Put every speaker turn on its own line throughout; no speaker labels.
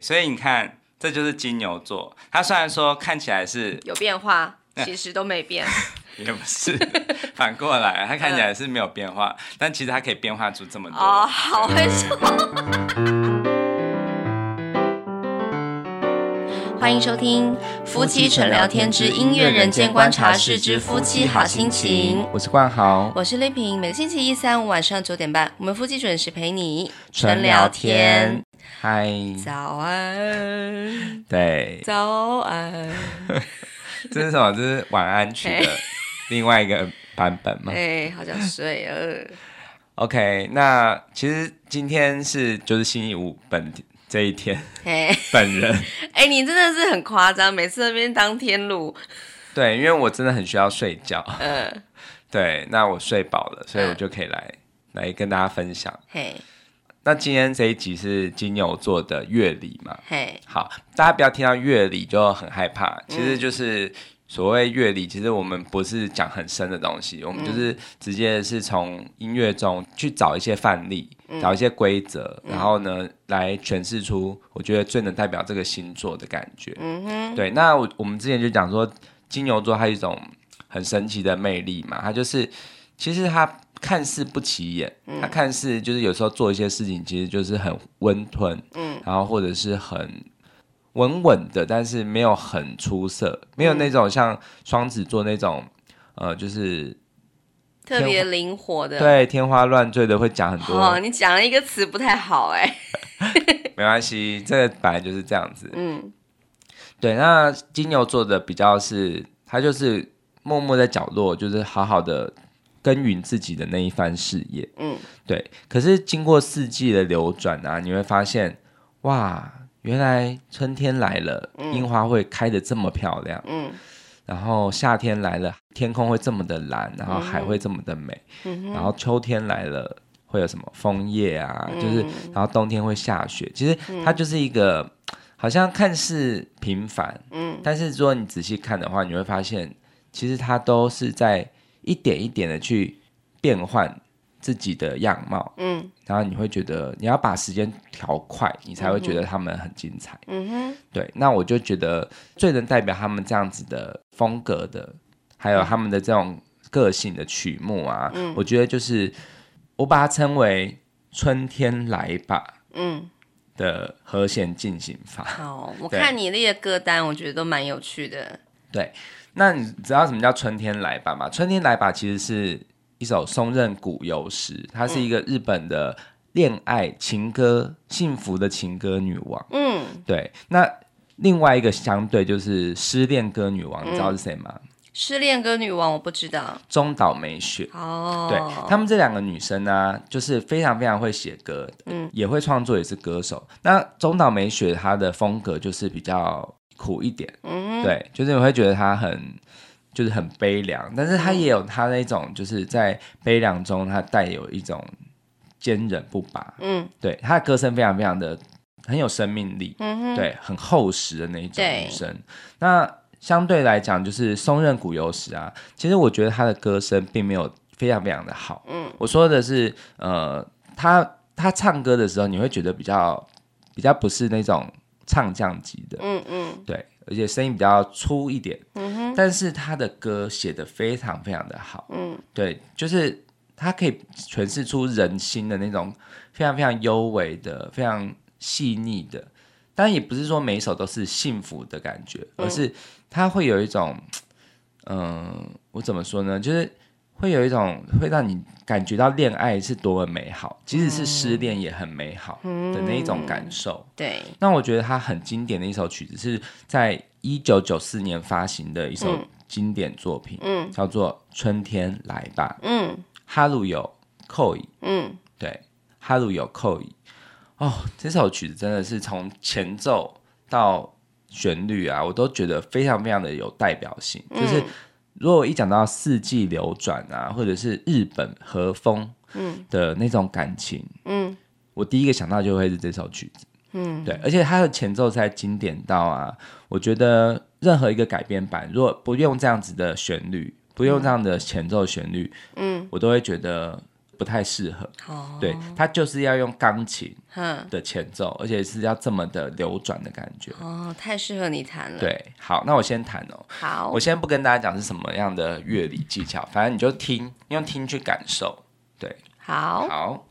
所以你看，这就是金牛座。他虽然说看起来是
有变化，其实都没变。
也不是，反过来，他看起来是没有变化，嗯、但其实他可以变化出这么多。
哦，好会说。欢迎收听《夫妻纯聊天之音乐人间观察室之夫妻好心情》。
我是冠豪，
我是丽萍。每个星期一、三、五晚上九点半，我们夫妻准时陪你纯聊天。
嗨，
早安。
对，
早安。
这是什么？这是晚安曲的另外一个版本吗？
哎，好想睡了。
OK，那其实今天是就是星期五本这一天，本人。
哎，你真的是很夸张，每次那边当天录。
对，因为我真的很需要睡觉。
嗯，
对，那我睡饱了，所以我就可以来、嗯、来跟大家分享。
嘿。
那今天这一集是金牛座的乐理嘛？
嘿，
好，大家不要听到乐理就很害怕，其实就是所谓乐理，其实我们不是讲很深的东西，我们就是直接是从音乐中去找一些范例，找一些规则，然后呢来诠释出我觉得最能代表这个星座的感觉。嗯哼，对。那我我们之前就讲说金牛座它有一种很神奇的魅力嘛，它就是其实它。看似不起眼，他看似就是有时候做一些事情，其实就是很温吞，嗯，然后或者是很稳稳的，但是没有很出色，没有那种像双子座那种，呃，就是
特别灵活的，
对，天花乱坠的会讲很多。
哦，你讲了一个词不太好哎，
没关系，这个本来就是这样子，嗯，对。那金牛座的比较是，他就是默默在角落，就是好好的。耕耘自己的那一番事业，嗯，对。可是经过四季的流转啊，你会发现，哇，原来春天来了，樱花会开得这么漂亮，嗯。然后夏天来了，天空会这么的蓝，然后海会这么的美，嗯。然后秋天来了，会有什么枫叶啊，就是，然后冬天会下雪。其实它就是一个，好像看似平凡，嗯，但是如果你仔细看的话，你会发现，其实它都是在。一点一点的去变换自己的样貌，嗯，然后你会觉得你要把时间调快，你才会觉得他们很精彩，嗯哼，对。那我就觉得最能代表他们这样子的风格的，还有他们的这种个性的曲目啊，嗯，我觉得就是我把它称为“春天来吧”，嗯。的和弦进行法。
好，我看你列歌单，我觉得都蛮有趣的，
对。那你知道什么叫春天来吧吗？春天来吧其实是一首松任谷由实，她是一个日本的恋爱情歌、幸福的情歌女王。嗯，对。那另外一个相对就是失恋歌女王，你知道是谁吗？嗯、
失恋歌女王我不知道。
中岛美雪。
哦。
对，她们这两个女生呢、啊，就是非常非常会写歌，嗯，也会创作，也是歌手。那中岛美雪她的风格就是比较。苦一点，嗯，对，就是你会觉得他很，就是很悲凉，但是他也有他那种，就是在悲凉中，他带有一种坚韧不拔，嗯，对，他的歌声非常非常的很有生命力，嗯，对，很厚实的那一种女生。那相对来讲，就是松任谷由实啊，其实我觉得他的歌声并没有非常非常的好，嗯，我说的是，呃，他他唱歌的时候，你会觉得比较比较不是那种。唱将级的，嗯嗯，对，而且声音比较粗一点，嗯哼，但是他的歌写的非常非常的好，嗯，对，就是他可以诠释出人心的那种非常非常优美的、非常细腻的，当然也不是说每一首都是幸福的感觉，而是他会有一种，嗯、呃，我怎么说呢？就是。会有一种会让你感觉到恋爱是多么美好，即使是失恋也很美好的那一种感受。嗯、对，那我觉得它很经典的一首曲子是在一九九四年发行的一首经典作品，嗯，叫做《春天来吧》。嗯，哈鲁有扣椅。嗯，对，哈鲁有扣椅。哦，这首曲子真的是从前奏到旋律啊，我都觉得非常非常的有代表性，就是。如果一讲到四季流转啊，或者是日本和风的那种感情，嗯，我第一个想到就会是这首曲子，嗯，对，而且它的前奏才经典到啊，我觉得任何一个改编版，如果不用这样子的旋律，不用这样的前奏旋律，嗯，我都会觉得不太适合。
哦，
对，它就是要用钢琴的前奏，而且是要这么的流转的感觉。
哦，太适合你弹了。
对，好，那我先弹哦。
好，
我先不跟大家讲是什么样的乐理技巧，反正你就听，用听去感受。对，
好，
好。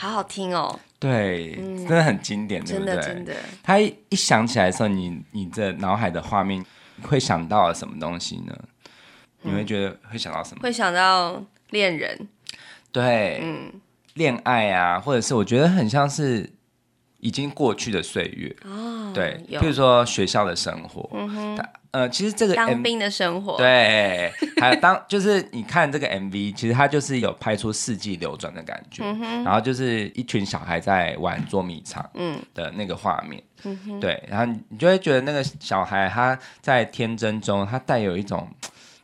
好好听哦，
对，嗯、真的很经典，对不对？
真的真的。
他一一响起来的时候，你你这脑海的画面会想到什么东西呢？嗯、你会觉得会想到什么？
会想到恋人，
对，嗯，恋爱啊，或者是我觉得很像是已经过去的岁月哦，对，比如说学校的生活，嗯哼。呃，其实这个 M,
当兵的生活，
对，还有当 就是你看这个 MV，其实它就是有拍出四季流转的感觉，嗯、然后就是一群小孩在玩捉迷藏，嗯。的那个画面，嗯对，然后你就会觉得那个小孩他在天真中，他带有一种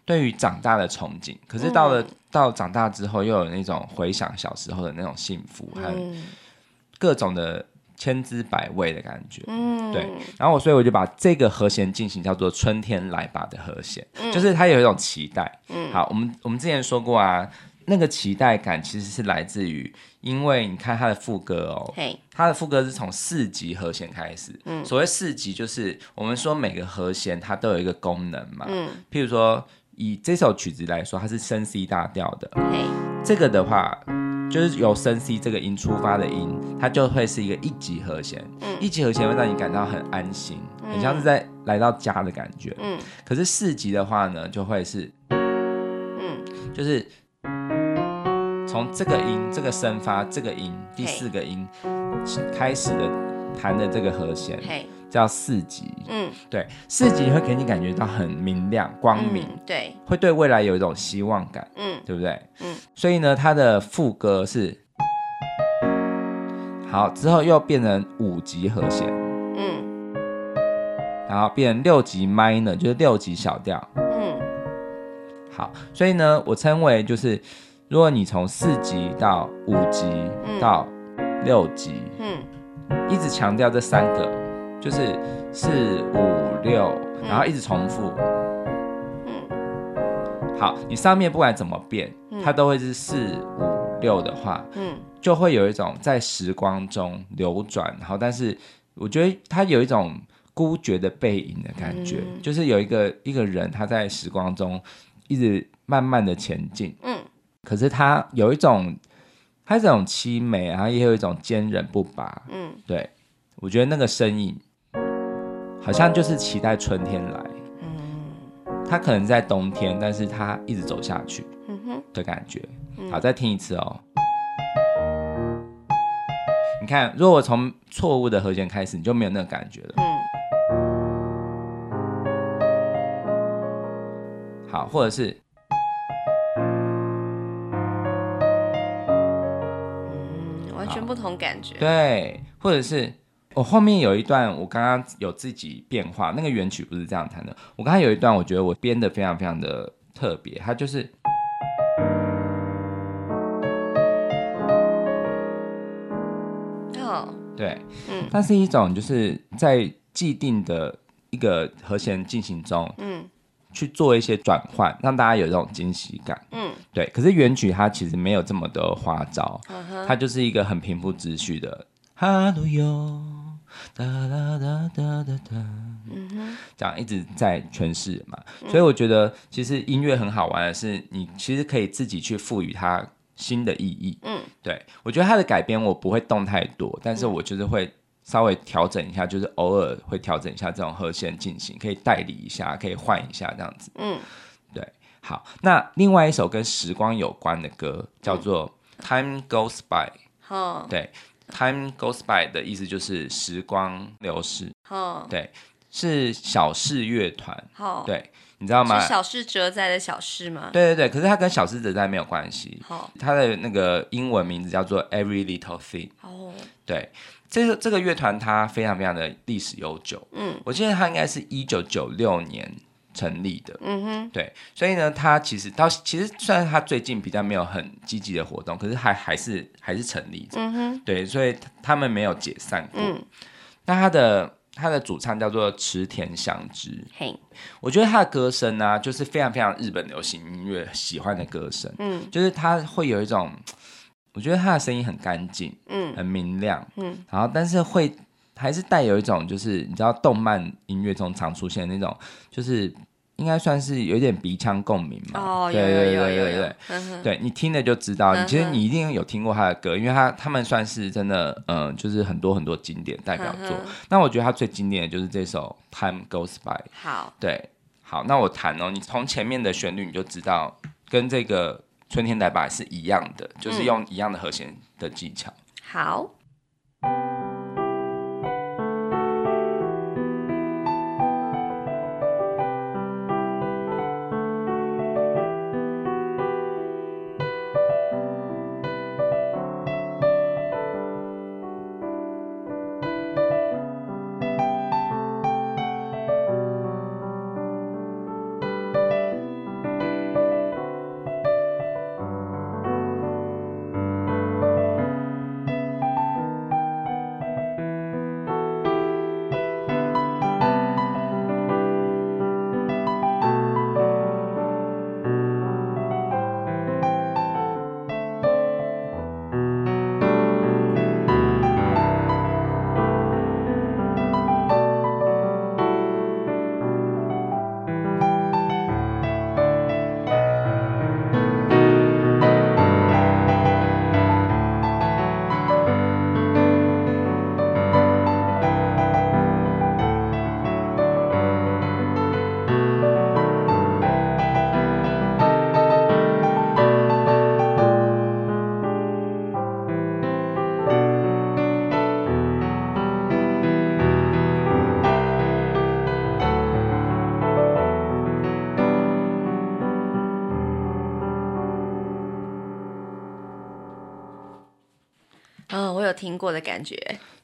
对于长大的憧憬，可是到了、嗯、到长大之后，又有那种回想小时候的那种幸福和各种的。千滋百味的感觉，嗯，对，然后我所以我就把这个和弦进行叫做“春天来吧”的和弦，嗯，就是它有一种期待，嗯，好，我们我们之前说过啊，那个期待感其实是来自于，因为你看它的副歌哦，嘿，它的副歌是从四级和弦开始，嗯，所谓四级就是我们说每个和弦它都有一个功能嘛，嗯，譬如说以这首曲子来说，它是升 C 大调的，嘿，这个的话。就是由升 C 这个音出发的音，它就会是一个一级和弦。嗯，一级和弦会让你感到很安心，嗯、很像是在来到家的感觉。嗯，可是四级的话呢，就会是，嗯，就是从这个音，这个升发，这个音，第四个音开始的弹的这个和弦。叫四级，嗯，对，四级会给你感觉到很明亮、光明，嗯、对，会对未来有一种希望感，嗯，对不对？嗯，所以呢，它的副歌是，好，之后又变成五级和弦，嗯，然后变成六级 minor，就是六级小调，嗯，好，所以呢，我称为就是，如果你从四级到五级到六级，嗯，一直强调这三个。就是四五六，然后一直重复。嗯，好，你上面不管怎么变，嗯、它都会是四五六的话，嗯，就会有一种在时光中流转。然后，但是我觉得它有一种孤绝的背影的感觉，嗯、就是有一个一个人他在时光中一直慢慢的前进。嗯，可是他有一种，他这种凄美，然后也有一种坚韧不拔。嗯，对，我觉得那个身影。好像就是期待春天来，嗯，他可能在冬天，但是他一直走下去，嗯哼的感觉。好，再听一次哦。你看，如果我从错误的和弦开始，你就没有那个感觉了。嗯，好，或者是，
嗯，完全不同感觉。
对，或者是我后面有一段，我刚刚有自己变化，那个原曲不是这样弹的。我刚刚有一段，我觉得我编的非常非常的特别，它就是。对，嗯，它是一种就是在既定的一个和弦进行中，嗯，去做一些转换，让大家有这种惊喜感，嗯，对。可是原曲它其实没有这么多花招，它就是一个很平铺直叙的哈喽哟，哒哒哒哒哒哒，嗯哼，这样一直在诠释嘛。所以我觉得其实音乐很好玩的是，你其实可以自己去赋予它。新的意义，嗯，对，我觉得它的改编我不会动太多，但是我就是会稍微调整一下，就是偶尔会调整一下这种和弦进行，可以代理一下，可以换一下这样子，嗯，对，好，那另外一首跟时光有关的歌叫做《Time Goes By》，好，对，《Time Goes By》的意思就是时光流逝，嗯，对，是小室乐团，好，对。你知道吗？
是小室哲哉的小室吗？
对对对，可是它跟小室哲哉没有关系。好，它的那个英文名字叫做 Every Little Thing。哦，对，这个这个乐团它非常非常的历史悠久。嗯，我记得它应该是一九九六年成立的。嗯哼，对，所以呢，他其实到其实虽然他最近比较没有很积极的活动，可是还还是还是成立着。嗯哼，对，所以他们没有解散过。嗯，那他的。他的主唱叫做池田祥之，嘿。我觉得他的歌声呢、啊，就是非常非常日本流行音乐喜欢的歌声，嗯，就是他会有一种，我觉得他的声音很干净，嗯，很明亮，嗯，然后但是会还是带有一种，就是你知道动漫音乐中常出现的那种，就是。应该算是有点鼻腔共鸣嘛？哦，对对对对对对，对你听了就知道。你其实你一定有听过他的歌，因为他他们算是真的，嗯，就是很多很多经典代表作。那我觉得他最经典的就是这首《Time Goes By》。好，对，好，那我弹哦，你从前面的旋律你就知道，跟这个春天来吧是一样的，就是用一样的和弦的技巧。
好。听过的感觉，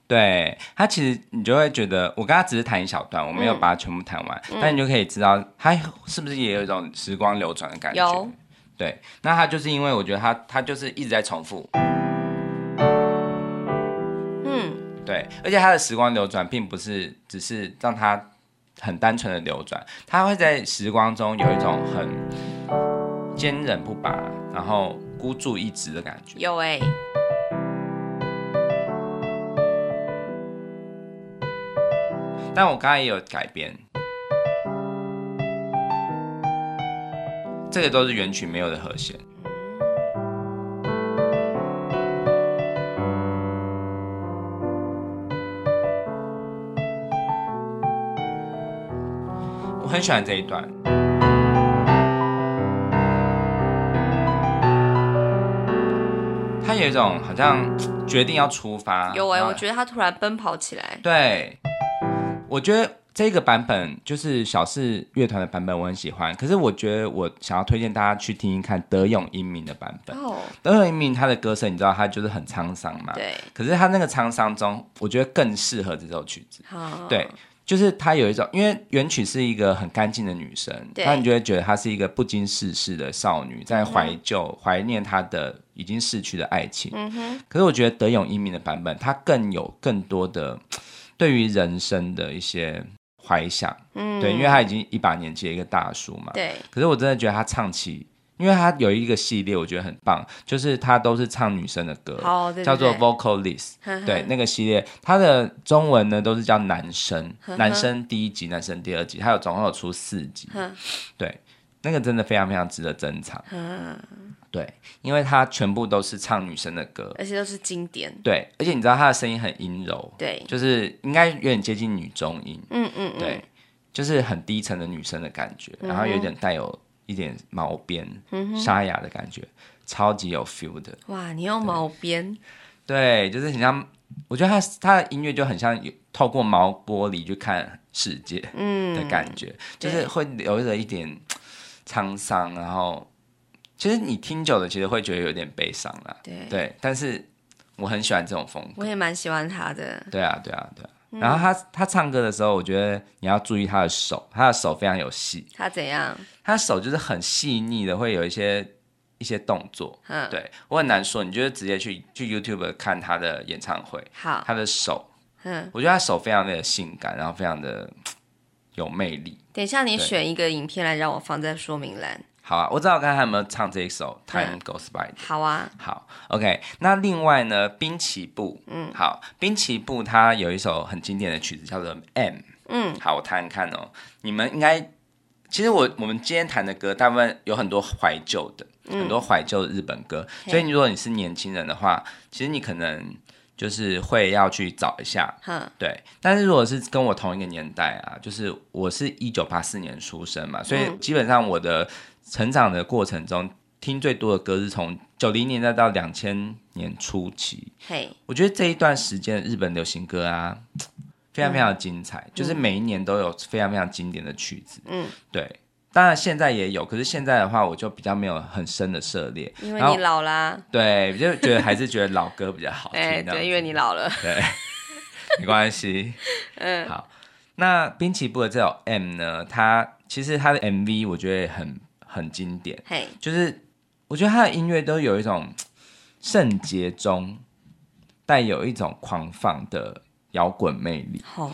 对他其实你就会觉得，我刚刚只是弹一小段，我没有把它全部弹完，嗯、但你就可以知道，他是不是也有一种时光流转的感觉？有，对，那他就是因为我觉得他他就是一直在重复，嗯，对，而且他的时光流转并不是只是让他很单纯的流转，他会在时光中有一种很坚韧不拔，然后孤注一掷的感觉，
有哎、欸。
但我刚才也有改编，这个都是原曲没有的和弦。我很喜欢这一段，他有一种好像决定要出发。
有哎、欸，我觉得他突然奔跑起来。
对。我觉得这个版本就是小四乐团的版本，我很喜欢。可是我觉得我想要推荐大家去听一看德永英明的版本。哦，德永英明他的歌声，你知道他就是很沧桑嘛？
对。
可是他那个沧桑中，我觉得更适合这首曲子。
好、
对，就是他有一种，因为原曲是一个很干净的女生，那你就会觉得她是一个不经世事的少女，在怀旧、怀、嗯、念她的已经逝去的爱情。嗯哼。可是我觉得德永英明的版本，她更有更多的对于人生的一些。怀想，嗯，对，因为他已经一把年纪的一个大叔嘛，
对。
可是我真的觉得他唱起，因为他有一个系列，我觉得很棒，就是他都是唱女生的歌，
哦、对对对，
叫做 Vocalist，对，那个系列，他的中文呢都是叫男生，男生第一集，男生第二集，他有总共有出四集，对，那个真的非常非常值得珍藏。对，因为他全部都是唱女生的歌，
而且都是经典。
对，而且你知道他的声音很阴柔，
对，
就是应该有点接近女中音。
嗯嗯，嗯
对，就是很低沉的女生的感觉，嗯、然后有点带有一点毛边、嗯、沙哑的感觉，超级有 feel 的。
哇，你用毛边？
对，就是很像，我觉得他他的音乐就很像有透过毛玻璃去看世界，嗯的感觉，嗯、就是会留着一点沧桑，然后。其实你听久了，其实会觉得有点悲伤啦。
对
对，但是我很喜欢这种风格。
我也蛮喜欢他的。
对啊，对啊，对啊。嗯、然后他他唱歌的时候，我觉得你要注意他的手，他的手非常有戏。
他怎样？
他的手就是很细腻的，会有一些一些动作。嗯，对我很难说，你就直接去去 YouTube 看他的演唱会。
好，
他的手，嗯，我觉得他手非常的性感，然后非常的有魅力。
等一下，你选一个影片来让我放在说明栏。
好啊，我知道刚才有没有唱这一首《Time Goes By》。
好啊，
好，OK。那另外呢，滨崎步，嗯，好，滨崎步他有一首很经典的曲子叫做《M》，嗯，好，我弹弹看哦。你们应该，其实我我们今天弹的歌，大部分有很多怀旧的，嗯、很多怀旧的日本歌。所以，如果你是年轻人的话，其实你可能就是会要去找一下，嗯，对。但是如果是跟我同一个年代啊，就是我是一九八四年出生嘛，所以基本上我的。成长的过程中，听最多的歌是从九零年代到两千年初期。
嘿，
我觉得这一段时间日本流行歌啊，非常非常精彩，嗯、就是每一年都有非常非常经典的曲子。嗯，对，当然现在也有，可是现在的话，我就比较没有很深的涉猎，
因为你老啦。
对，就觉得还是觉得老歌比较好听。
哎，对，因为你老了。
对，没关系。嗯，好。那滨崎步的这首 M 呢？它其实它的 MV 我觉得很。很经典，hey. 就是我觉得他的音乐都有一种圣洁中带有一种狂放的摇滚魅力。Oh.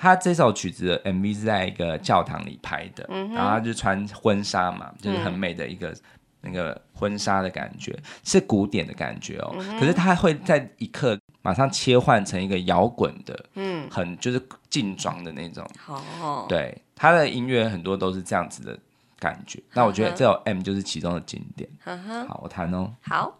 他这首曲子的 MV 是在一个教堂里拍的，mm -hmm. 然后他就穿婚纱嘛，就是很美的一个、mm -hmm. 那个婚纱的感觉，是古典的感觉哦。Mm -hmm. 可是他会在一刻马上切换成一个摇滚的，嗯、mm -hmm.，很就是劲装的那种。
Oh.
对，他的音乐很多都是这样子的。感觉，那我觉得这首 M 就是其中的经典。好，我弹哦。
好。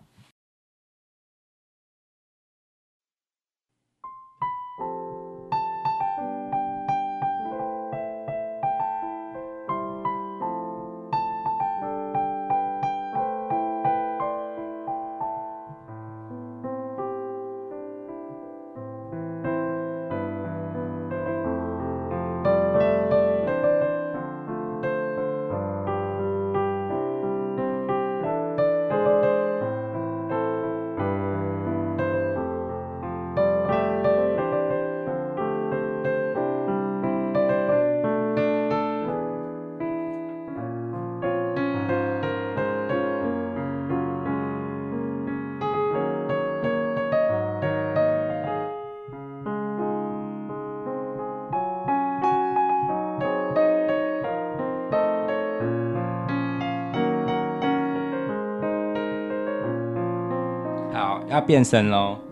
变身
喽。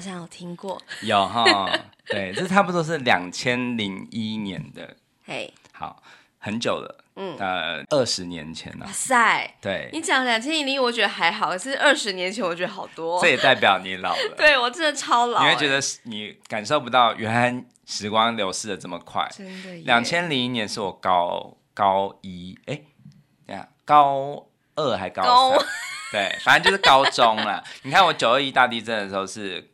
好像有听过，
有哈，对，这差不多是两千零一年的，
嘿，
好，很久了，嗯，呃，二十年前了，
哇塞，
对，
你讲两千零一，我觉得还好，可是二十年前我觉得好多，
这也代表你老了，
对我真的超老，
你会觉得你感受不到原来时光流逝的这么快，
真的，
两千零一年是我高高一，哎，对呀，高二还高三，高。对，反正就是高中了。你看我九二一大地震的时候是。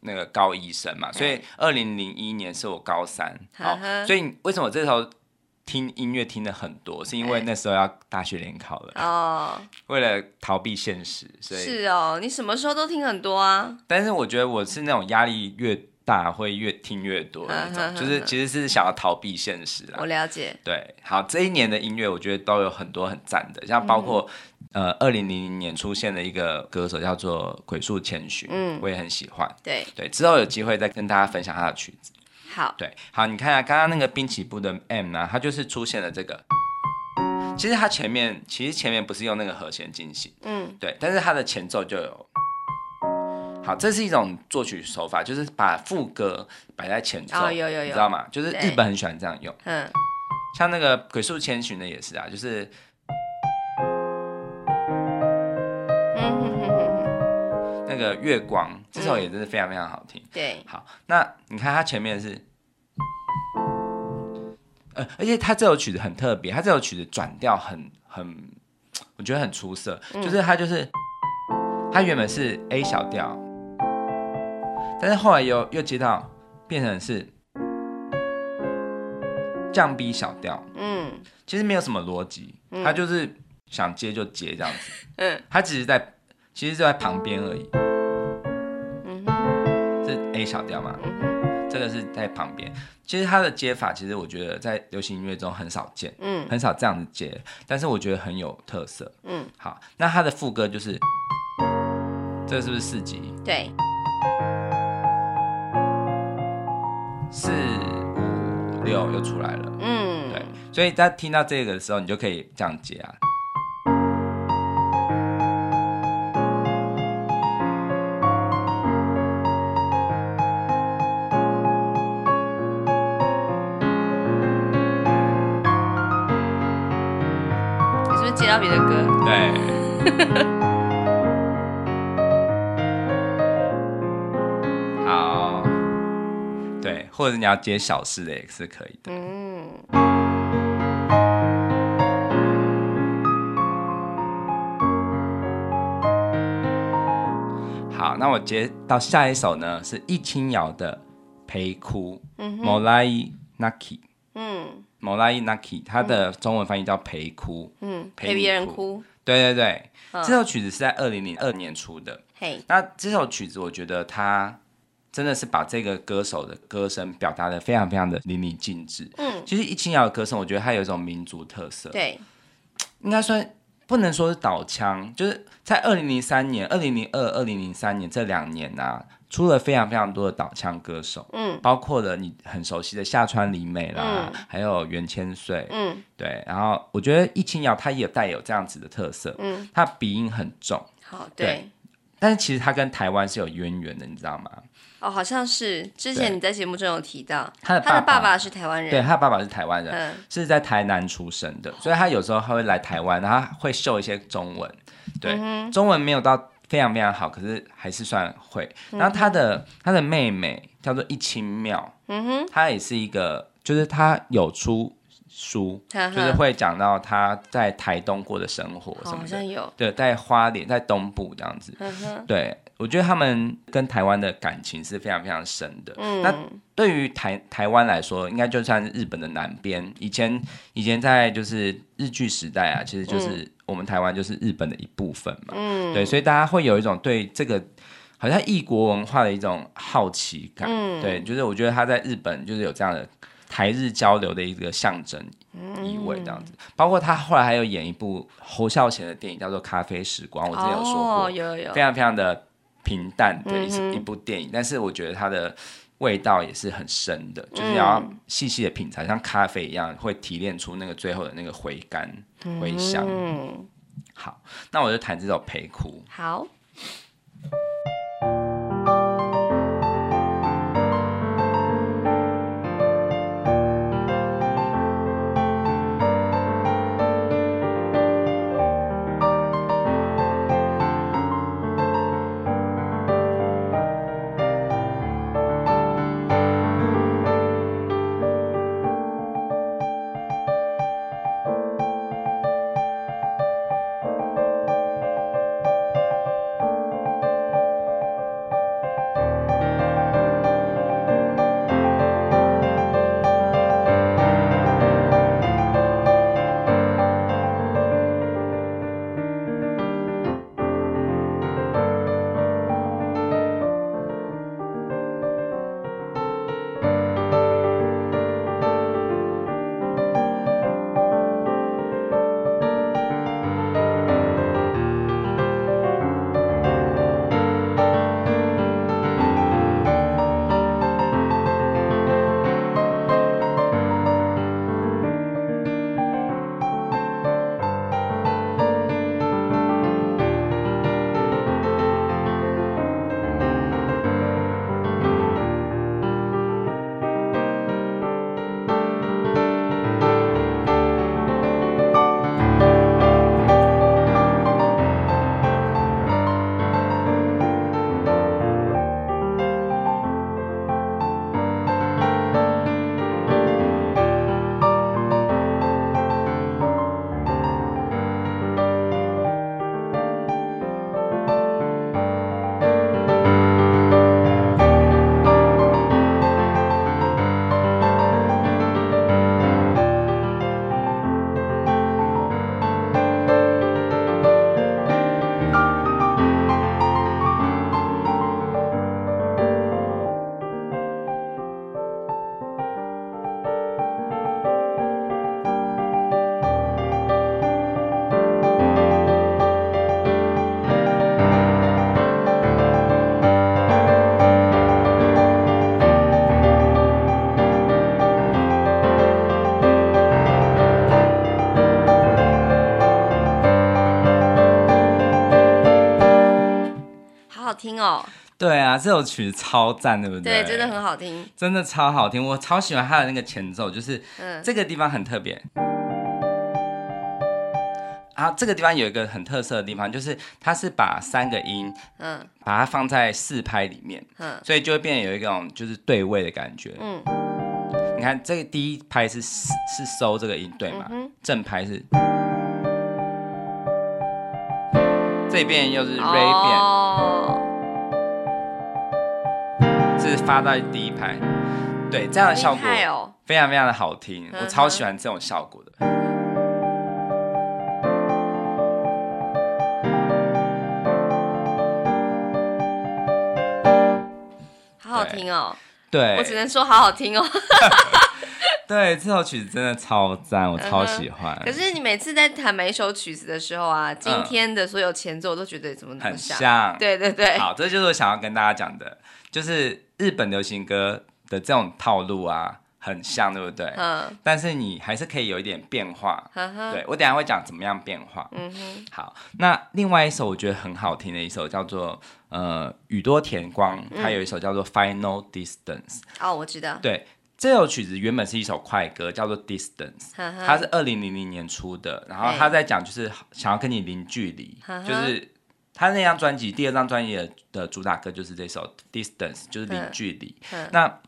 那个高一生嘛，所以二零零一年是我高三，好，所以为什么我这时候听音乐听的很多，是因为那时候要大学联考了哦，为了逃避现实，所以
是哦，你什么时候都听很多啊？
但是我觉得我是那种压力越大会越听越多那种，就是其实是想要逃避现实啦。
我了解，
对，好，这一年的音乐我觉得都有很多很赞的，像包括。呃，二零零零年出现的一个歌手叫做鬼树千寻，嗯，我也很喜欢。
对
对，之后有机会再跟大家分享他的曲子。
好，
对，好，你看啊，刚刚那个滨崎步的 M 呢，它就是出现了这个。其实它前面其实前面不是用那个和弦进行，嗯，对，但是它的前奏就有。好，这是一种作曲手法，就是把副歌摆在前奏，
哦，有有有，
你知道吗？就是日本很喜欢这样用。嗯，像那个鬼宿千寻的也是啊，就是。那个月光这首也真是非常非常好听。
对，
好，那你看它前面是，呃，而且它这首曲子很特别，它这首曲子转调很很，我觉得很出色，就是它就是它原本是 A 小调，但是后来又又接到变成是降 B 小调，嗯，其实没有什么逻辑，他就是想接就接这样子，嗯，他只是在。其实就在旁边而已，嗯哼，是 A 小调嘛，这个是在旁边。其实他的接法，其实我觉得在流行音乐中很少见，嗯，很少这样子接，但是我觉得很有特色，嗯。好，那他的副歌就是，这个是不是四级？
对，
四五六又出来了，嗯，对。所以在听到这个的时候，你就可以这样接啊。
你是不是接到别的歌，
对，或者你要接小事的也是可以的。嗯，好，那我接到下一首呢，是易清瑶的《陪哭》，嗯哼，Morai Naki，嗯。某拉伊纳基，它的中文翻译叫陪哭，嗯，
陪别人哭。
对对对，嗯、这首曲子是在二零零二年出的。嘿，那这首曲子我觉得他真的是把这个歌手的歌声表达的非常非常的淋漓尽致。嗯，其实易清瑶的歌声，我觉得它有一种民族特色。
对，
应该算不能说是倒腔，就是在二零零三年、二零零二、二零零三年这两年啊。出了非常非常多的倒腔歌手，嗯，包括了你很熟悉的夏川里美啦，嗯、还有袁千岁，嗯，对，然后我觉得易清瑶她也带有这样子的特色，嗯，她鼻音很重，
好，对，对，
但是其实他跟台湾是有渊源的，你知道吗？
哦，好像是之前你在节目中有提到，他的他的爸爸是台湾人，
对，他的爸爸是台湾人，嗯、是在台南出生的，所以他有时候他会来台湾，然后他会秀一些中文，对，嗯、中文没有到。非常非常好，可是还是算会。然后他的、嗯、他的妹妹叫做一清妙，嗯哼，她也是一个，就是她有出书，就是会讲到他在台东过的生活什么的，
好像有，
对，在花莲，在东部这样子，对。我觉得他们跟台湾的感情是非常非常深的。嗯，那对于台台湾来说，应该就算是日本的南边。以前以前在就是日据时代啊，其实就是我们台湾就是日本的一部分嘛。嗯，对，所以大家会有一种对这个好像异国文化的一种好奇感。嗯，对，就是我觉得他在日本就是有这样的台日交流的一个象征意味，这样子。嗯，包括他后来还有演一部侯孝贤的电影，叫做《咖啡时光》，我之前有说过，
哦，有有有，
非常非常的。平淡的一一部电影，但是我觉得它的味道也是很深的，嗯、就是要细细的品尝，像咖啡一样，会提炼出那个最后的那个回甘回香。嗯、好，那我就弹这首《陪哭》。
好。
对啊，这首曲子超赞，对不对？
对，真的很好听，
真的超好听，我超喜欢它的那个前奏，就是这个地方很特别。嗯、啊，这个地方有一个很特色的地方，就是它是把三个音，嗯，把它放在四拍里面，嗯，所以就会变得有一种就是对位的感觉，嗯。你看这个第一拍是是收这个音，对吗？嗯、正拍是。这边又是 re 变，这是发在第一排，对，这样的效果非常非常的好听，我超喜欢这种效果的，
好好听哦，
对，
我只能说好好听哦。
对，这首曲子真的超赞，我超喜欢。
可是你每次在弹每一首曲子的时候啊，今天的所有前奏我都觉得怎么
很像。
对对对，
好，这就是我想要跟大家讲的，就是日本流行歌的这种套路啊，很像，对不对？嗯。但是你还是可以有一点变化。对，我等下会讲怎么样变化。嗯哼。好，那另外一首我觉得很好听的一首叫做呃宇多田光，他有一首叫做 Final Distance。
哦，我知道。
对。这首曲子原本是一首快歌，叫做《Distance》，它是二零零零年出的。然后他在讲，就是想要跟你零距离，就是他那张专辑第二张专辑的的主打歌就是这首《Distance》，就是零距离。那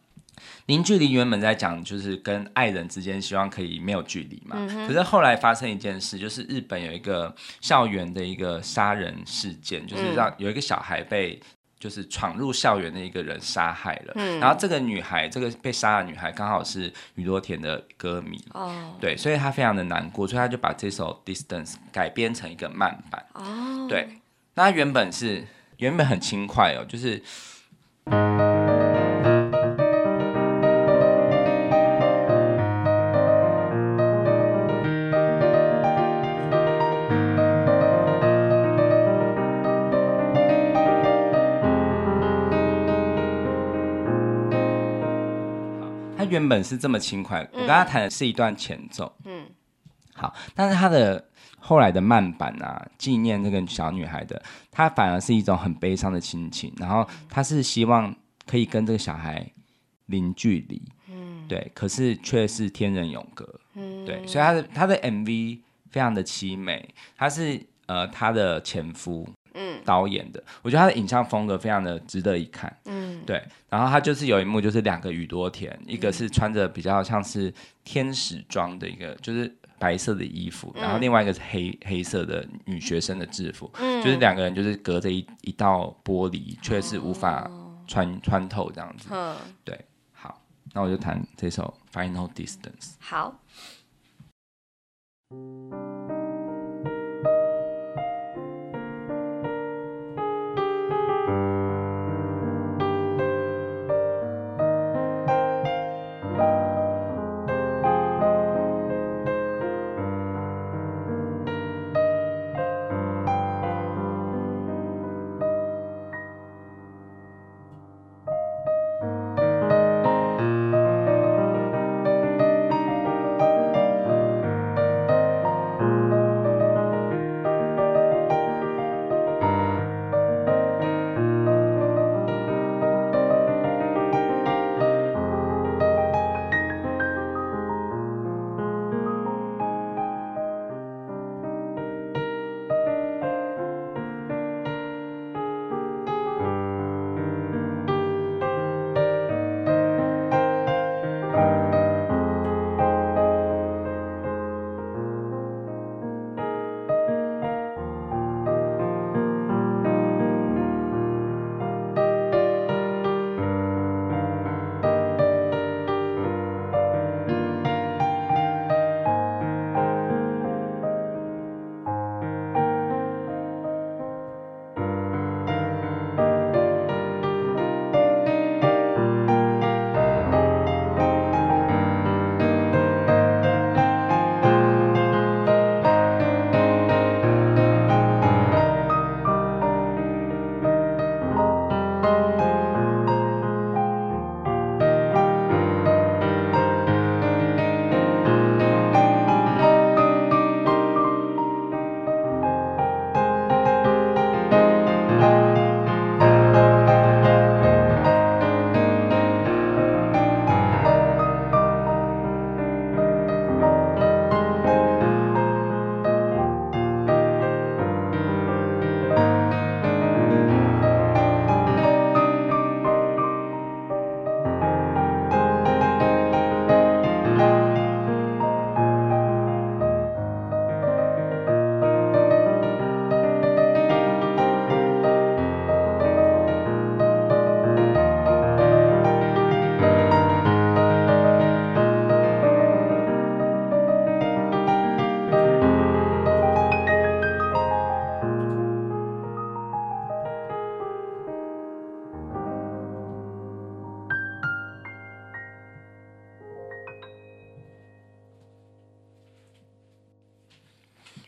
零距离原本在讲，就是跟爱人之间希望可以没有距离嘛。可是后来发生一件事，就是日本有一个校园的一个杀人事件，就是让有一个小孩被。就是闯入校园的一个人杀害了，嗯，然后这个女孩，这个被杀的女孩刚好是宇多田的歌迷，哦，对，所以她非常的难过，所以她就把这首《Distance》改编成一个慢版，哦，对，那原本是原本很轻快哦，就是。原本是这么轻快，我刚刚弹的是一段前奏，嗯，好，但是他的后来的慢版啊，纪念这个小女孩的，他反而是一种很悲伤的亲情，然后他是希望可以跟这个小孩零距离，嗯，对，可是却是天人永隔，嗯，对，所以他的他的 MV 非常的凄美，他是呃他的前夫。嗯，导演的，我觉得他的影像风格非常的值得一看。嗯，对。然后他就是有一幕，就是两个宇多田，嗯、一个是穿着比较像是天使装的一个，就是白色的衣服，嗯、然后另外一个是黑黑色的女学生的制服。嗯，就是两个人就是隔着一一道玻璃，却是无法穿、哦、穿透这样子。嗯，对。好，那我就弹这首《Final Distance》。
好。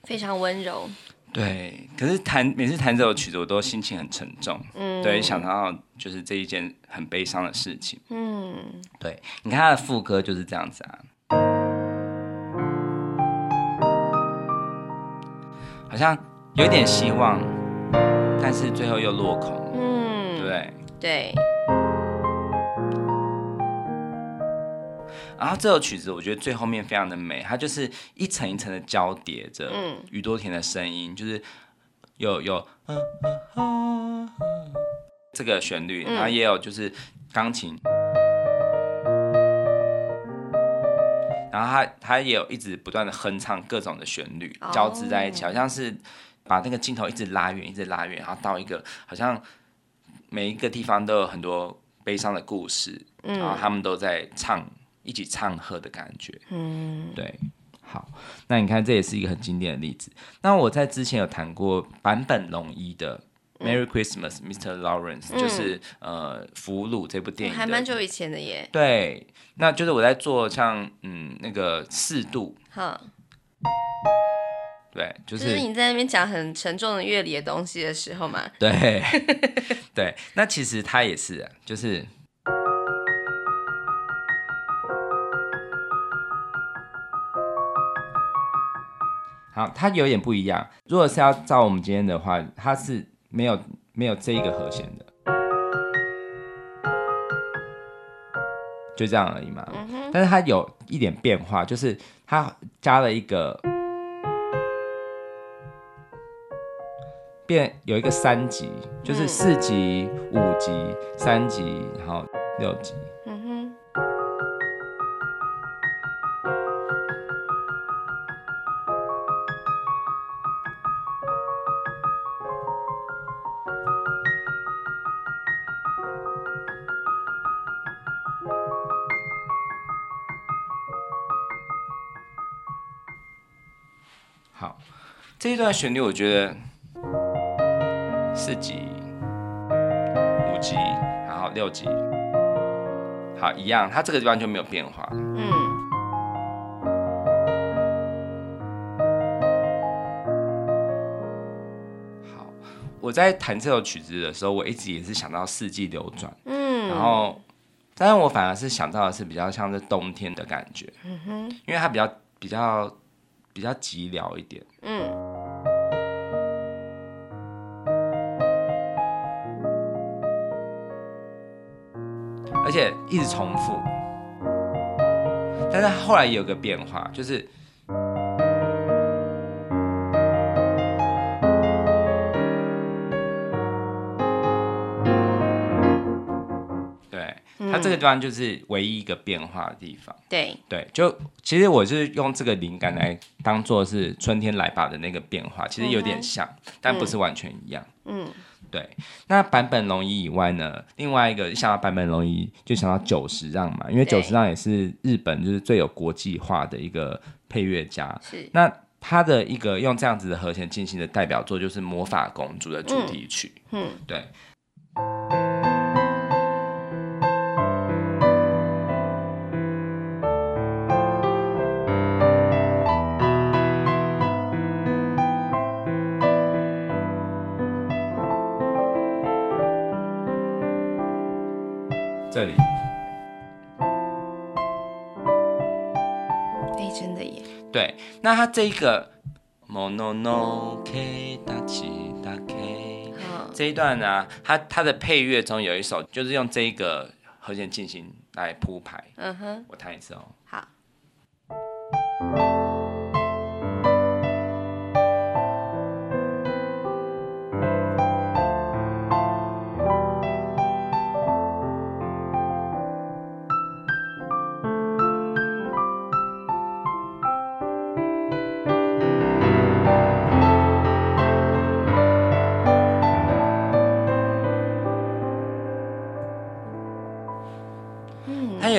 非常温柔。
对，可是弹每次弹这首曲子，我都心情很沉重。嗯，对，想到就是这一件很悲伤的事情。嗯，对，你看他的副歌就是这样子啊，好像有点希望，但是最后又落空。嗯，对
对。
然后这首曲子，我觉得最后面非常的美，它就是一层一层的交叠着，嗯。宇多田的声音，就是有有、啊啊啊、这个旋律，然后也有就是钢琴，然后他他也有一直不断的哼唱各种的旋律交织在一起，好像是把那个镜头一直拉远，一直拉远，然后到一个好像每一个地方都有很多悲伤的故事，然后他们都在唱。一起唱和的感觉，嗯，对，好，那你看这也是一个很经典的例子。那我在之前有谈过坂本龙一的《Merry Christmas, Mr. Lawrence》，嗯，就是呃《俘虏》这部电影，
还蛮久以前的耶。
对，那就是我在做像嗯那个四度，哈，对，就是，
就是你在那边讲很沉重的乐理的东西的时候嘛。
对，对，那其实他也是，就是。好，它有点不一样。如果是要照我们今天的话，它是没有没有这一个和弦的，就这样而已嘛。嗯、但是它有一点变化，就是它加了一个变有一个三级，就是四级、五级、三级，然后六级。这段旋律，我觉得四级、五级，然后六级，好一样，它这个地方就没有变化。嗯。好，我在弹这首曲子的时候，我一直也是想到四季流转。嗯。然后，但是我反而是想到的是比较像是冬天的感觉。嗯哼。因为它比较比较比较寂寥一点。嗯。且一直重复，但是后来也有个变化，就是，这个地方就是唯一一个变化的地方。
对
对，就其实我是用这个灵感来当做是春天来吧的那个变化，其实有点像，但不是完全一样。嗯。对，那坂本龙一以外呢，另外一个一想到坂本龙一，就想到久石让嘛，因为久石让也是日本就是最有国际化的一个配乐家。是，那他的一个用这样子的和弦进行的代表作就是《魔法公主》的主题曲。嗯，嗯对。那它这一个，monono k 大起大 k，这一段呢、啊，它它的配乐中有一首，就是用这一个和弦进行来铺排。嗯哼，我弹一次哦。
好。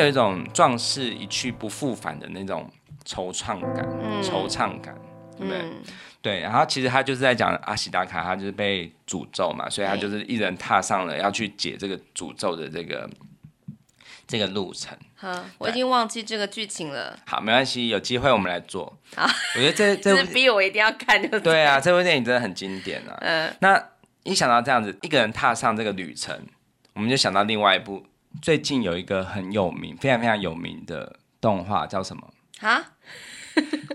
有一种壮士一去不复返的那种惆怅感，嗯、惆怅感，对不对？嗯、对。然后其实他就是在讲阿西达卡，他就是被诅咒嘛，所以他就是一人踏上了要去解这个诅咒的这个这个路程。
好，我已经忘记这个剧情了。
好，没关系，有机会我们来做。
好，
我觉得这 这
是逼我一定要看就
对啊，这部电影真的很经典啊。嗯，那一想到这样子，一个人踏上这个旅程，我们就想到另外一部，最近有一个很有名、非常非常有名的动画，叫什么？啊？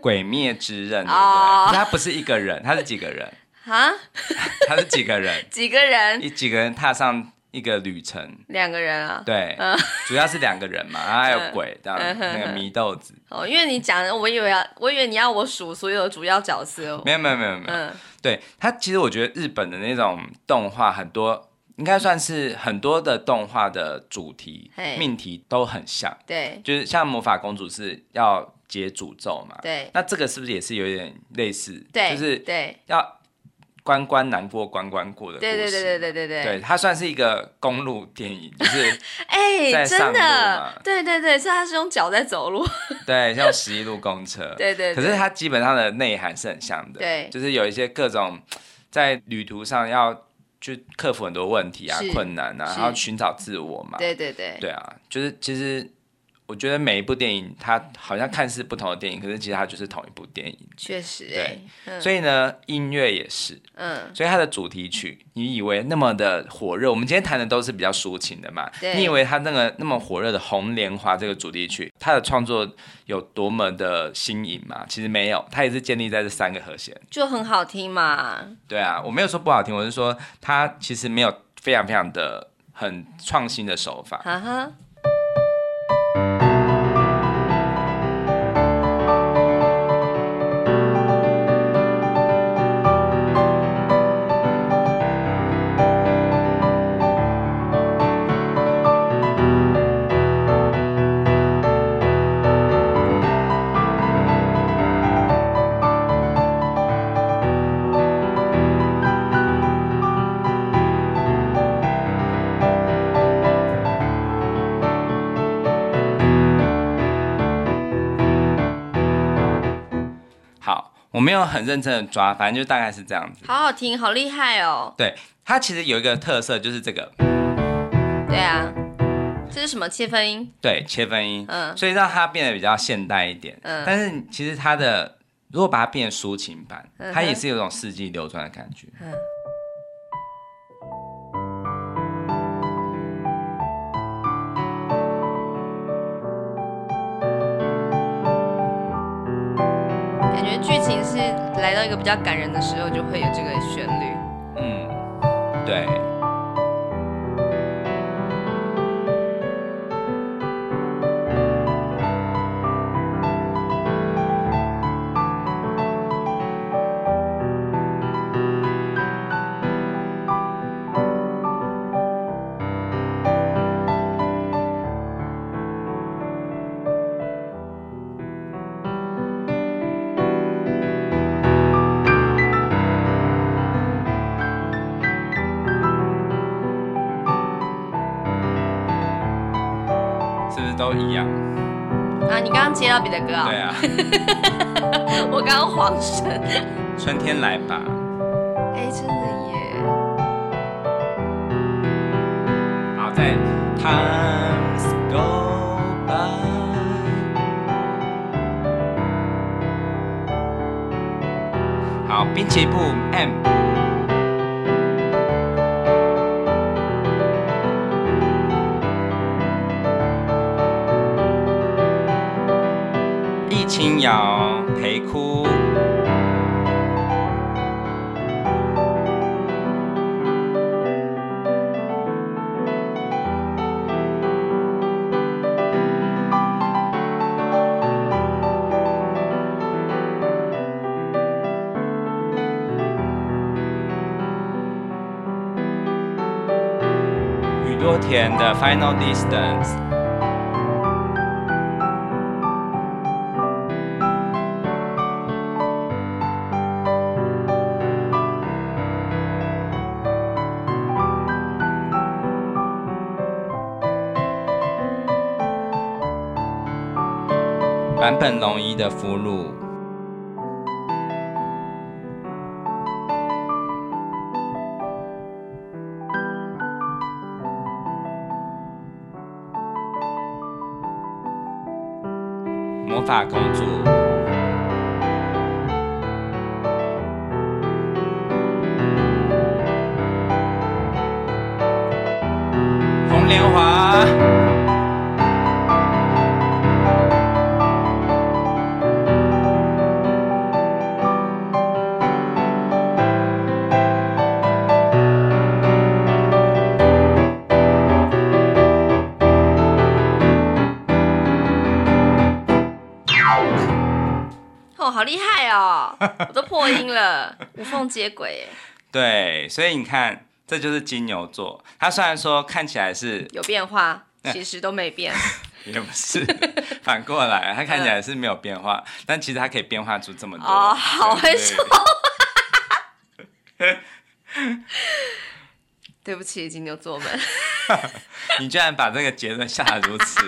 鬼灭之刃，对不对？哦，他不是一个人，他是几个人？啊？他是几个人？
几个人？
一几个人踏上一个旅程？
两个人啊？
对，嗯、主要是两个人嘛，然后还有鬼，这样、嗯、那个祢豆子。
哦，因为你讲，我以为要，我以为你要我数所有的主要角色哦。
没有没有没有没有。嗯，对他，其实我觉得日本的那种动画很多，应该算是很多的动画的主题命题都很像。对，就是像魔法公主是要。解诅咒嘛？对，那这个是不是也是有点类似？对，就是对，要关关难过关关过的故事。对对对对对对对，对，它算是一个公路电影，就是 哎，真的，对对对，是它是用脚在走路，对，像十一路公车，对对，可是它基本上的内涵是很像的，对，就是有一些各种在旅途上要去克服很多问题啊、困难啊，然后寻找自我嘛，对对对，对啊，就是其实。我觉得每一部电影，它好像看似不同的电影，可是其实它就是同一部电影。确实，对，嗯、所以呢，音乐也是，嗯，所以它的主题曲，你以为那么的火热？我们今天谈的都是比较抒情的嘛，对你以为它那个那么火热的《红莲花》这个主题曲，它的创作有多么的新颖嘛？其实没有，它也是建立在这三个和弦，就很好听嘛。对啊，我没有说不好听，我是说它其实没有非常非常的很创新的手法。哈哈。没有很认真的抓，反正就大概是这样子。好好听，好厉害哦。对，它其实有一个特色，就是这个。对啊，这是什么切分音？对，切分音。嗯，所以让它变得比较现代一点。嗯，但是其实它的，如果把它变抒情版，嗯、它也是有种四季流转的感觉。嗯。到一个比较感人的时候，就会有这个旋律。嗯，对。都一样啊！你刚刚接到别的歌啊？对啊，我刚刚晃神。春天来吧。哎，真的耶！好，再 Times go by。好，滨崎步 M。轻摇陪哭，宇多田的 Final Distance。容易的俘虏。魔法公主。
无缝接轨耶。
对，所以你看，这就是金牛座。他虽然说看起来是
有变化，其实都没变。
也不是，反过来，他看起来是没有变化，嗯、但其实他可以变化出这么多。
哦，好会说。对不起，金牛座们。
你居然把这个结论下得如此。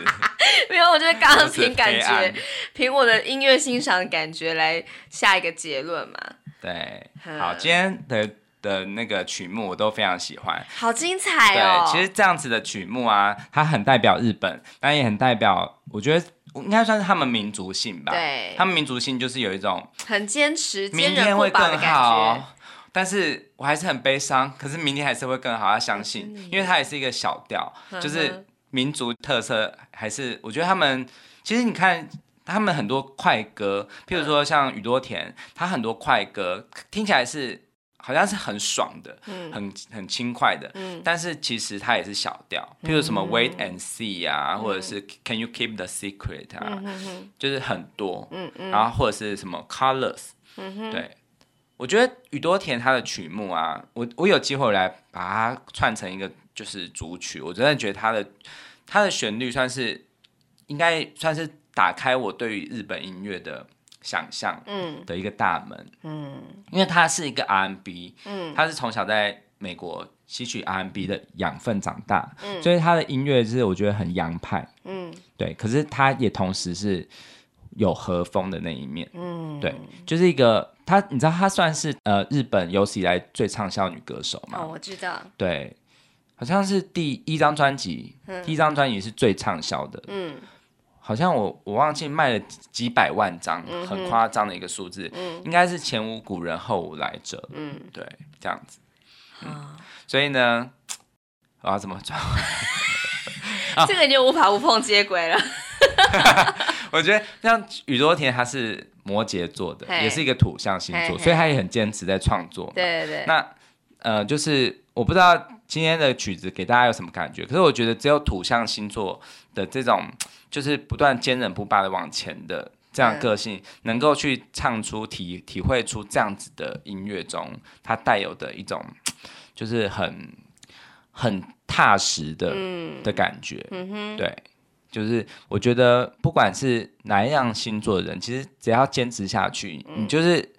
没有，我就是刚刚凭感觉，凭我的音乐欣赏的感觉来下一个结论嘛。
对，好，今天的的那个曲目我都非常喜欢，
好精彩哦。
对，其实这样子的曲目啊，它很代表日本，但也很代表，我觉得应该算是他们民族性吧。
对，
他们民族性就是有一种
很坚持，
明天会更好。但是我还是很悲伤，可是明天还是会更好，要相信，因为它也是一个小调，就是。民族特色还是，我觉得他们其实你看他们很多快歌，譬如说像宇多田，他很多快歌听起来是好像是很爽的，嗯、很很轻快的，嗯、但是其实它也是小调，譬如什么 Wait and See 啊，嗯、或者是 Can you keep the secret 啊，嗯、就是很多，嗯嗯、然后或者是什么 Colors，、嗯、哼。对，我觉得宇多田他的曲目啊，我我有机会来把它串成一个。就是主曲，我真的觉得他的他的旋律算是应该算是打开我对于日本音乐的想象，嗯，的一个大门，嗯，因为它是一个 R&B，嗯，他是从小在美国吸取 R&B 的养分长大，嗯，所以他的音乐是我觉得很洋派，嗯，对，可是他也同时是有和风的那一面，嗯，对，就是一个他，你知道他算是呃日本有史以来最畅销女歌手吗？
哦，我知道，
对。好像是第一张专辑，嗯、第一张专辑是最畅销的。嗯，好像我我忘记卖了几百万张，嗯、很夸张的一个数字。嗯，应该是前无古人后无来者。嗯，对，这样子。所以呢，我要怎么转？
这个就无法无缝接轨了。
我觉得像宇多田，他是摩羯座的，也是一个土象星座，嘿嘿所以他也很坚持在创作。
对对对。
那呃，就是我不知道。今天的曲子给大家有什么感觉？可是我觉得只有土象星座的这种，就是不断坚韧不拔的往前的这样个性，嗯、能够去唱出体体会出这样子的音乐中，它带有的一种，就是很很踏实的、嗯、的感觉。嗯哼，对，就是我觉得不管是哪一样星座的人，其实只要坚持下去，嗯、你就是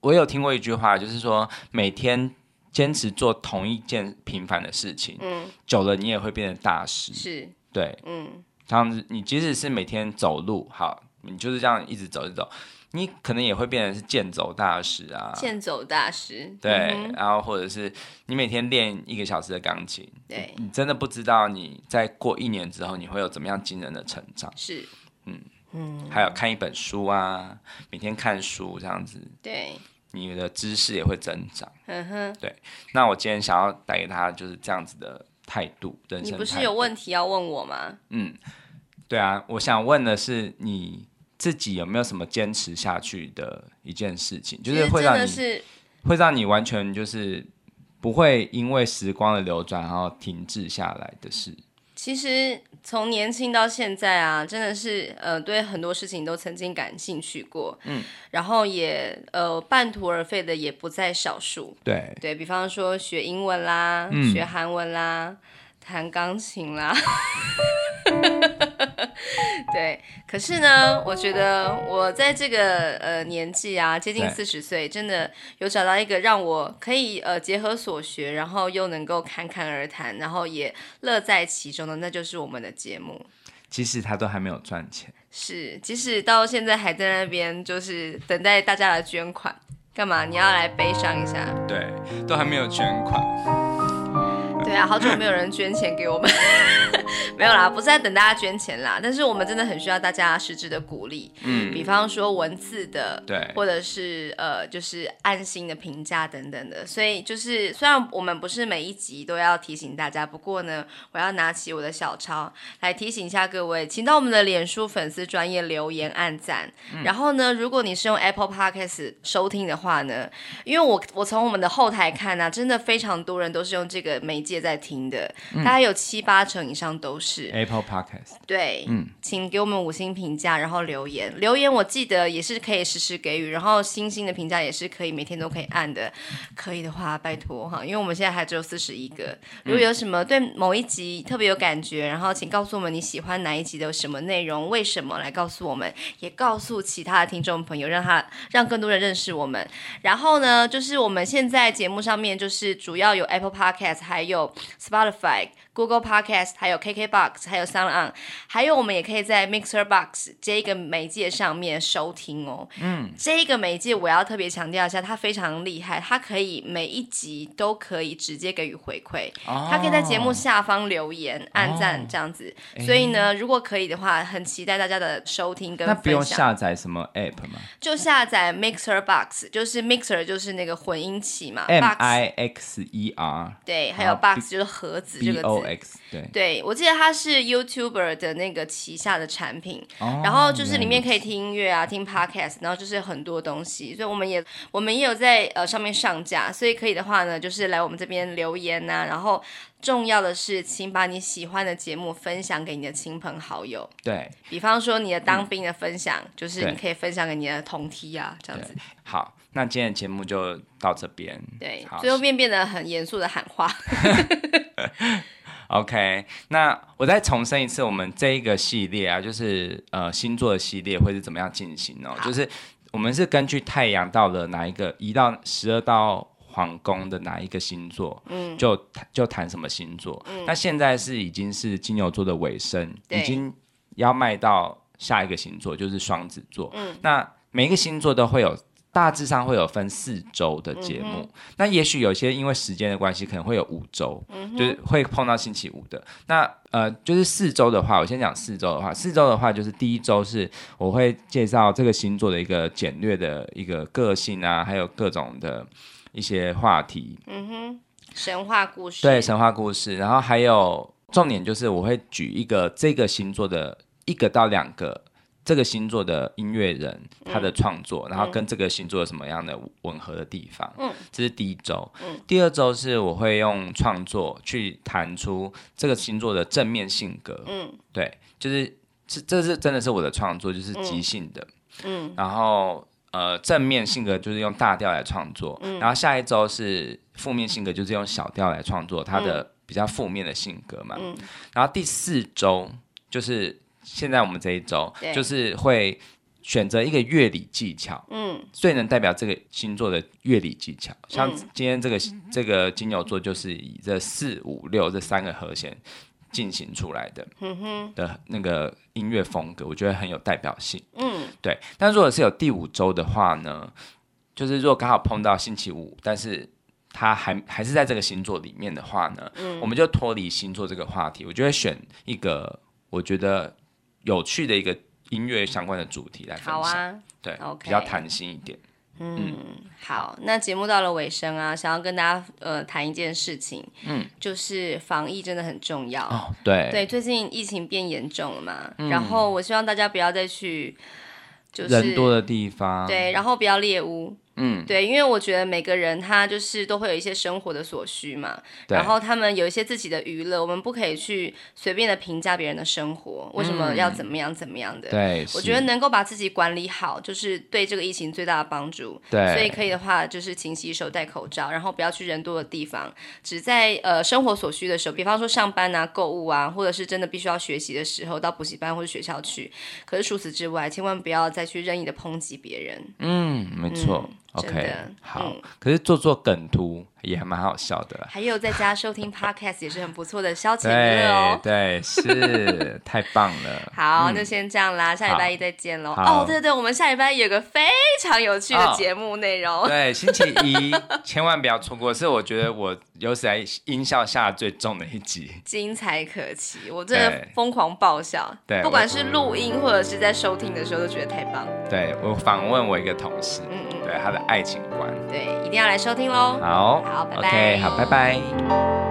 我有听过一句话，就是说每天。坚持做同一件平凡的事情，嗯，久了你也会变成大师，是，对，嗯，这样子你即使是每天走路，好，你就是这样一直走一走，你可能也会变成是健走大师啊，
健走大师，
对，嗯、然后或者是你每天练一个小时的钢琴，
对，
你真的不知道你在过一年之后你会有怎么样惊人的成长，
是，
嗯。嗯，还有看一本书啊，每天看书这样子，
对。
你的知识也会增长，嗯哼，对。那我今天想要带给他就是这样子的态度，人生。
你不是有问题要问我吗？
嗯，对啊，我想问的是你自己有没有什么坚持下去的一件事情，就是会让你会让你完全就是不会因为时光的流转然后停滞下来的事。
其实从年轻到现在啊，真的是呃，对很多事情都曾经感兴趣过，嗯，然后也呃半途而废的也不在少数，
对，
对，比方说学英文啦，嗯、学韩文啦，弹钢琴啦。对，可是呢，我觉得我在这个呃年纪啊，接近四十岁，真的有找到一个让我可以呃结合所学，然后又能够侃侃而谈，然后也乐在其中的，那就是我们的节目。
即使他都还没有赚钱，
是，即使到现在还在那边，就是等待大家来捐款，干嘛？你要来悲伤一下？
对，都还没有捐款。
对啊，好久没有人捐钱给我们，没有啦，不是在等大家捐钱啦，但是我们真的很需要大家实质的鼓励，嗯，比方说文字的，
对，
或者是呃，就是安心的评价等等的，所以就是虽然我们不是每一集都要提醒大家，不过呢，我要拿起我的小抄来提醒一下各位，请到我们的脸书粉丝专业留言按赞，嗯、然后呢，如果你是用 Apple Podcast 收听的话呢，因为我我从我们的后台看啊，真的非常多人都是用这个媒介。在听的，大概有七八成以上都是
Apple Podcast。
对，嗯，请给我们五星评价，然后留言。留言我记得也是可以实时给予，然后星星的评价也是可以每天都可以按的。可以的话，拜托哈，因为我们现在还只有四十一个。如果有什么对某一集特别有感觉，然后请告诉我们你喜欢哪一集的什么内容，为什么来告诉我们，也告诉其他的听众朋友，让他让更多人认识我们。然后呢，就是我们现在节目上面就是主要有 Apple Podcast，还有。Spotify、Google Podcast，还有 KKBox，还有 Sound On，还有我们也可以在 Mixer Box 这一个媒介上面收听哦。嗯，这一个媒介我要特别强调一下，它非常厉害，它可以每一集都可以直接给予回馈，哦、它可以在节目下方留言、按赞这样子。哦、所以呢，如果可以的话，很期待大家的收听跟分享。
那不用下载什么 App 吗？
就下载 Mixer Box，就是 Mixer 就是那个混音器嘛。
M I X E R。
对，还有 Box。就是盒子这个字对，对。我记得它是 YouTuber 的那个旗下的产品，哦、然后就是里面可以听音乐啊，听 Podcast，然后就是很多东西，所以我们也我们也有在呃上面上架，所以可以的话呢，就是来我们这边留言呐、啊，然后重要的是，请把你喜欢的节目分享给你的亲朋好友，
对，
比方说你的当兵的分享，嗯、就是你可以分享给你的同梯啊，这样子，
好。那今天的节目就到这边。
对，好。最后面变得很严肃的喊话。
OK，那我再重申一次，我们这一个系列啊，就是呃星座的系列会是怎么样进行呢？就是我们是根据太阳到了哪一个，移到十二到皇宫的哪一个星座，嗯，就就谈什么星座。嗯，那现在是已经是金牛座的尾声，已经要迈到下一个星座，就是双子座。嗯，那每一个星座都会有。大致上会有分四周的节目，嗯、那也许有些因为时间的关系，可能会有五周，嗯、就是会碰到星期五的。那呃，就是四周的话，我先讲四周的话，四周的话就是第一周是我会介绍这个星座的一个简略的一个个性啊，还有各种的一些话题。
嗯哼，神话故事。
对，神话故事。然后还有重点就是我会举一个这个星座的一个到两个。这个星座的音乐人，他的创作，嗯、然后跟这个星座有什么样的吻合的地方？嗯，这是第一周。嗯，第二周是我会用创作去弹出这个星座的正面性格。嗯，对，就是这这是真的是我的创作，就是即兴的。嗯，然后呃，正面性格就是用大调来创作。嗯，然后下一周是负面性格，就是用小调来创作，他的比较负面的性格嘛。嗯，然后第四周就是。现在我们这一周就是会选择一个乐理技巧，嗯，最能代表这个星座的乐理技巧。像今天这个、嗯、这个金牛座就是以这四五六这三个和弦进行出来的，嗯哼的那个音乐风格，我觉得很有代表性，嗯，对。但如果是有第五周的话呢，就是如果刚好碰到星期五，但是它还还是在这个星座里面的话呢，嗯，我们就脱离星座这个话题，我就会选一个我觉得。有趣的一个音乐相关的主题来分享，好啊，对.比较弹性一点。嗯，嗯
好，那节目到了尾声啊，想要跟大家呃谈一件事情，嗯，就是防疫真的很重要。
哦，对，
对，最近疫情变严重了嘛，嗯、然后我希望大家不要再去，就是
人多的地方，
对，然后不要猎巫。嗯，对，因为我觉得每个人他就是都会有一些生活的所需嘛，然后他们有一些自己的娱乐，我们不可以去随便的评价别人的生活，为什么要怎么样怎么样的？
嗯、对，
我觉得能够把自己管理好，就是对这个疫情最大的帮助。对，所以可以的话，就是勤洗手、戴口罩，然后不要去人多的地方，只在呃生活所需的时候，比方说上班啊、购物啊，或者是真的必须要学习的时候，到补习班或者学校去。可是除此之外，千万不要再去任意的抨击别人。
嗯，没错。嗯 OK，好。嗯、可是做做梗图也还蛮好笑的。
还有在家收听 Podcast 也是很不错的消遣娱乐哦。
对，是太棒了。
好，那先这样啦，下礼拜一再见喽。哦，对对，我们下礼拜有个非常有趣的节目内容。
对，星期一千万不要错过，是我觉得我有史来音效下最重的一集，
精彩可期，我真的疯狂爆笑。对，不管是录音或者是在收听的时候，都觉得太棒。
对，我访问我一个同事，嗯嗯，对他的爱情观，
对，一定要来收听喽。
好，OK，好，拜拜。